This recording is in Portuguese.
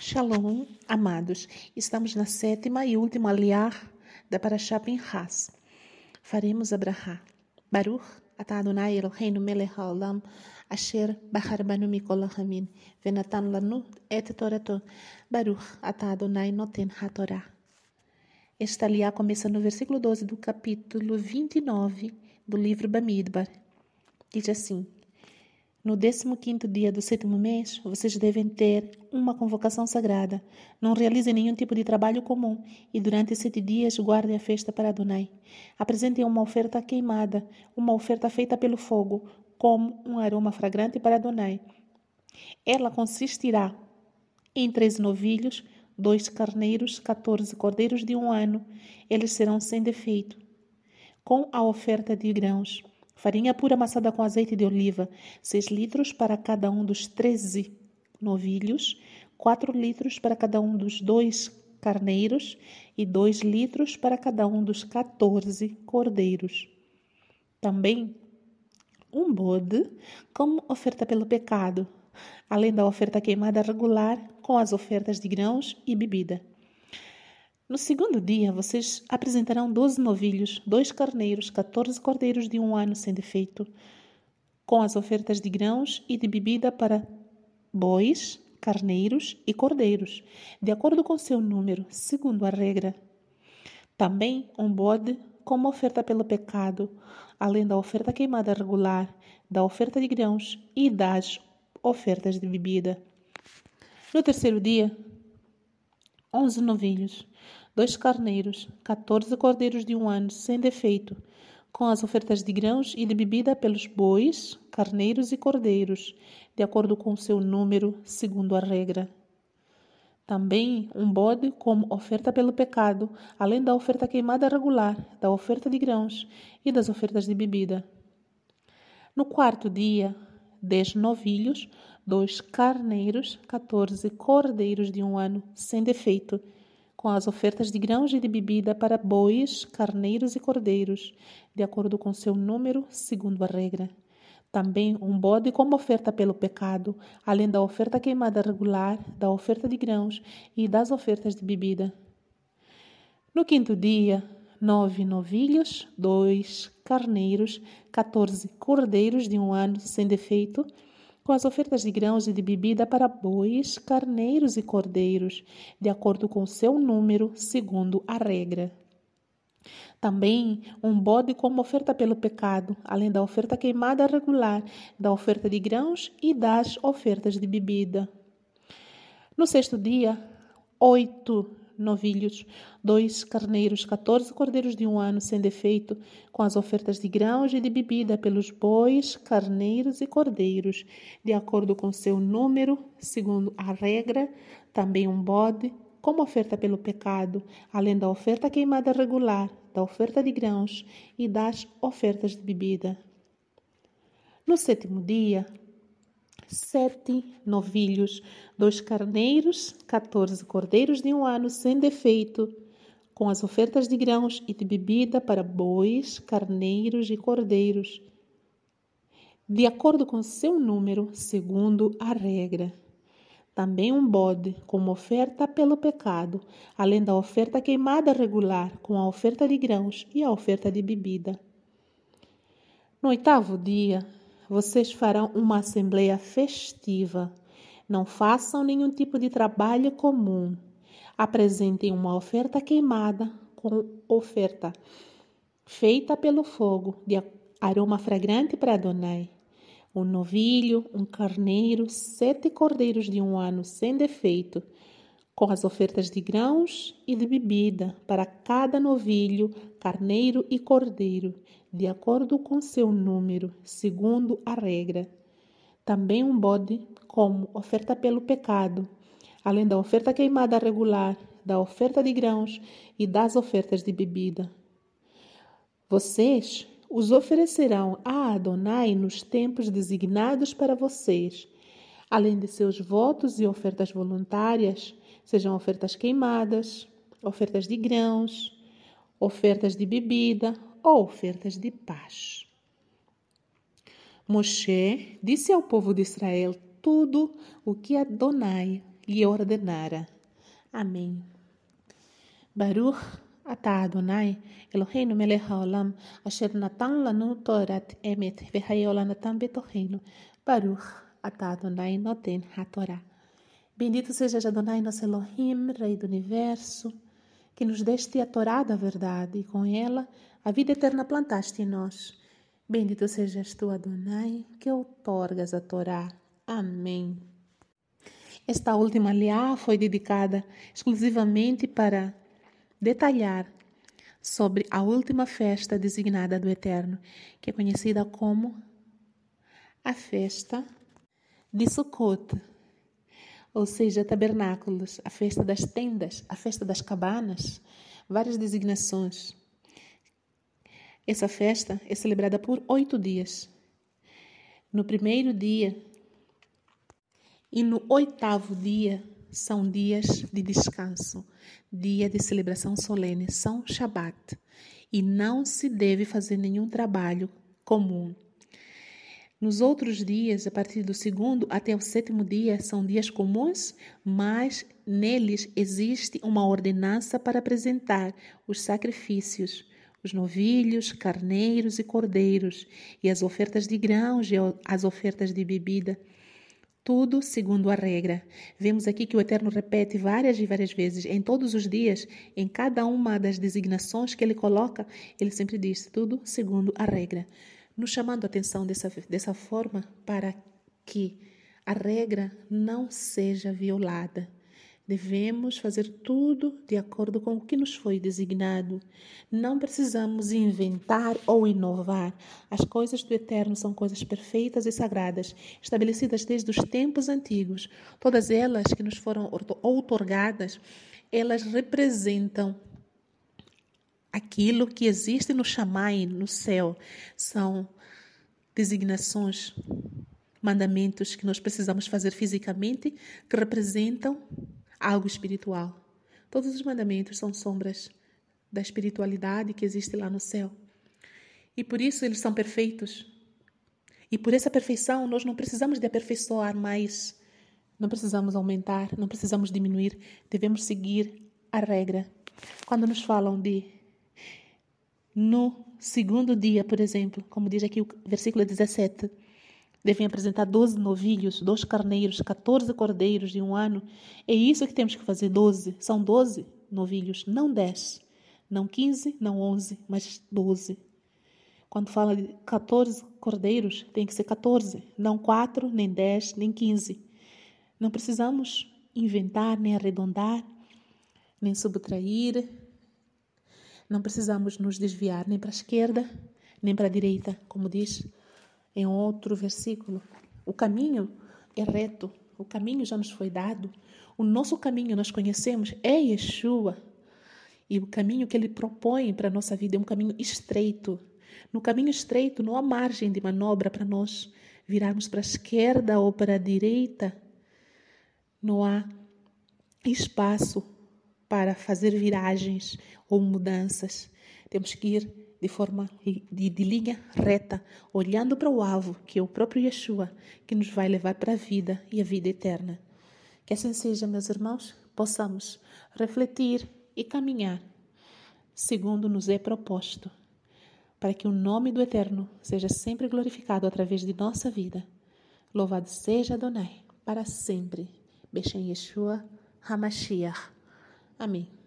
Shalom, amados. Estamos na sétima e última aliar da Parashá Pinchas. Faremos a Brahá. Baruch atah Adonai Eloheinu melech haolam asher bahar banu mikol hamin venatan lanu et torato. Baruch atah Adonai noten hatorá. Esta aliá começa no versículo 12 do capítulo 29 do livro Bamidbar. Diz assim: no 15 dia do sétimo mês, vocês devem ter uma convocação sagrada. Não realizem nenhum tipo de trabalho comum e durante sete dias guardem a festa para Adonai. Apresentem uma oferta queimada, uma oferta feita pelo fogo, como um aroma fragrante para Adonai. Ela consistirá em três novilhos, dois carneiros, 14 cordeiros de um ano. Eles serão sem defeito. Com a oferta de grãos Farinha pura amassada com azeite de oliva, 6 litros para cada um dos 13 novilhos, 4 litros para cada um dos dois carneiros e 2 litros para cada um dos 14 cordeiros. Também um bode como oferta pelo pecado, além da oferta queimada regular com as ofertas de grãos e bebida. No segundo dia, vocês apresentarão doze novilhos, dois carneiros, quatorze cordeiros de um ano sem defeito, com as ofertas de grãos e de bebida para bois, carneiros e cordeiros, de acordo com seu número, segundo a regra. Também um bode como oferta pelo pecado, além da oferta queimada regular, da oferta de grãos e das ofertas de bebida. No terceiro dia, onze novilhos, dois carneiros, 14 cordeiros de um ano sem defeito, com as ofertas de grãos e de bebida pelos bois, carneiros e cordeiros, de acordo com seu número, segundo a regra. Também um bode como oferta pelo pecado, além da oferta queimada regular, da oferta de grãos e das ofertas de bebida. No quarto dia, dez novilhos, dois carneiros, 14 cordeiros de um ano sem defeito, com as ofertas de grãos e de bebida para bois, carneiros e cordeiros, de acordo com seu número, segundo a regra. Também um bode como oferta pelo pecado, além da oferta queimada regular, da oferta de grãos e das ofertas de bebida. No quinto dia, nove novilhos, dois carneiros, quatorze cordeiros de um ano sem defeito, com as ofertas de grãos e de bebida para bois, carneiros e cordeiros, de acordo com seu número, segundo a regra. Também um bode como oferta pelo pecado, além da oferta queimada regular, da oferta de grãos e das ofertas de bebida. No sexto dia, oito novilhos, dois carneiros, 14 cordeiros de um ano sem defeito, com as ofertas de grãos e de bebida pelos bois, carneiros e cordeiros, de acordo com seu número, segundo a regra, também um bode, como oferta pelo pecado, além da oferta queimada regular, da oferta de grãos e das ofertas de bebida. No sétimo dia, sete novilhos, dois carneiros, quatorze cordeiros de um ano sem defeito, com as ofertas de grãos e de bebida para bois, carneiros e cordeiros, de acordo com seu número, segundo a regra. Também um bode, como oferta pelo pecado, além da oferta queimada regular, com a oferta de grãos e a oferta de bebida. No oitavo dia, vocês farão uma assembleia festiva. Não façam nenhum tipo de trabalho comum. Apresentem uma oferta queimada com oferta feita pelo fogo de aroma fragrante para Adonai. Um novilho, um carneiro, sete cordeiros de um ano sem defeito, com as ofertas de grãos e de bebida para cada novilho, carneiro e cordeiro, de acordo com seu número, segundo a regra. Também um bode como oferta pelo pecado, além da oferta queimada regular, da oferta de grãos e das ofertas de bebida. Vocês os oferecerão a Adonai nos tempos designados para vocês, além de seus votos e ofertas voluntárias, sejam ofertas queimadas, ofertas de grãos, ofertas de bebida ou ofertas de paz. Moshe disse ao povo de Israel tudo o que Adonai lhe ordenara. Amém. Baruch atah Adonai Eloheinu melech haolam asher natan lanu torat emet vehayola natan betoheinu Baruch atah Adonai noten hatorá. Bendito seja Adonai nosso Elohim, Rei do Universo, que nos deste a Torá da verdade e com ela a vida eterna plantaste em nós. Bendito sejas tu, Adonai, que outorgas a Torá. Amém. Esta última liá foi dedicada exclusivamente para detalhar sobre a última festa designada do Eterno, que é conhecida como a festa de Sukkot, ou seja, tabernáculos, a festa das tendas, a festa das cabanas, várias designações. Essa festa é celebrada por oito dias. No primeiro dia e no oitavo dia são dias de descanso, dia de celebração solene, são Shabat, e não se deve fazer nenhum trabalho comum. Nos outros dias, a partir do segundo até o sétimo dia, são dias comuns, mas neles existe uma ordenança para apresentar os sacrifícios, os novilhos, carneiros e cordeiros, e as ofertas de grãos e as ofertas de bebida. Tudo segundo a regra. Vemos aqui que o Eterno repete várias e várias vezes, em todos os dias, em cada uma das designações que ele coloca, ele sempre diz: tudo segundo a regra nos chamando a atenção dessa, dessa forma para que a regra não seja violada. Devemos fazer tudo de acordo com o que nos foi designado. Não precisamos inventar ou inovar. As coisas do Eterno são coisas perfeitas e sagradas, estabelecidas desde os tempos antigos. Todas elas que nos foram outorgadas, elas representam aquilo que existe no Shammai, no céu, são designações, mandamentos que nós precisamos fazer fisicamente, que representam algo espiritual. Todos os mandamentos são sombras da espiritualidade que existe lá no céu. E por isso eles são perfeitos. E por essa perfeição nós não precisamos de aperfeiçoar mais, não precisamos aumentar, não precisamos diminuir, devemos seguir a regra. Quando nos falam de no segundo dia, por exemplo, como diz aqui o versículo 17, devem apresentar 12 novilhos, dois carneiros, 14 cordeiros de um ano. É isso que temos que fazer, 12. São 12 novilhos, não 10. Não 15, não 11, mas 12. Quando fala de 14 cordeiros, tem que ser 14, não 4, nem 10, nem 15. Não precisamos inventar, nem arredondar, nem subtrair, não precisamos nos desviar nem para a esquerda, nem para a direita, como diz em outro versículo. O caminho é reto, o caminho já nos foi dado. O nosso caminho nós conhecemos é Yeshua. E o caminho que ele propõe para a nossa vida é um caminho estreito. No caminho estreito não há margem de manobra para nós virarmos para a esquerda ou para a direita. Não há espaço para fazer viragens ou mudanças. Temos que ir de forma de, de linha reta, olhando para o alvo, que é o próprio Yeshua, que nos vai levar para a vida e a vida eterna. Que assim seja, meus irmãos, possamos refletir e caminhar segundo nos é proposto, para que o nome do Eterno seja sempre glorificado através de nossa vida. Louvado seja Adonai, para sempre. Beshem Yeshua HaMashiach. Amém.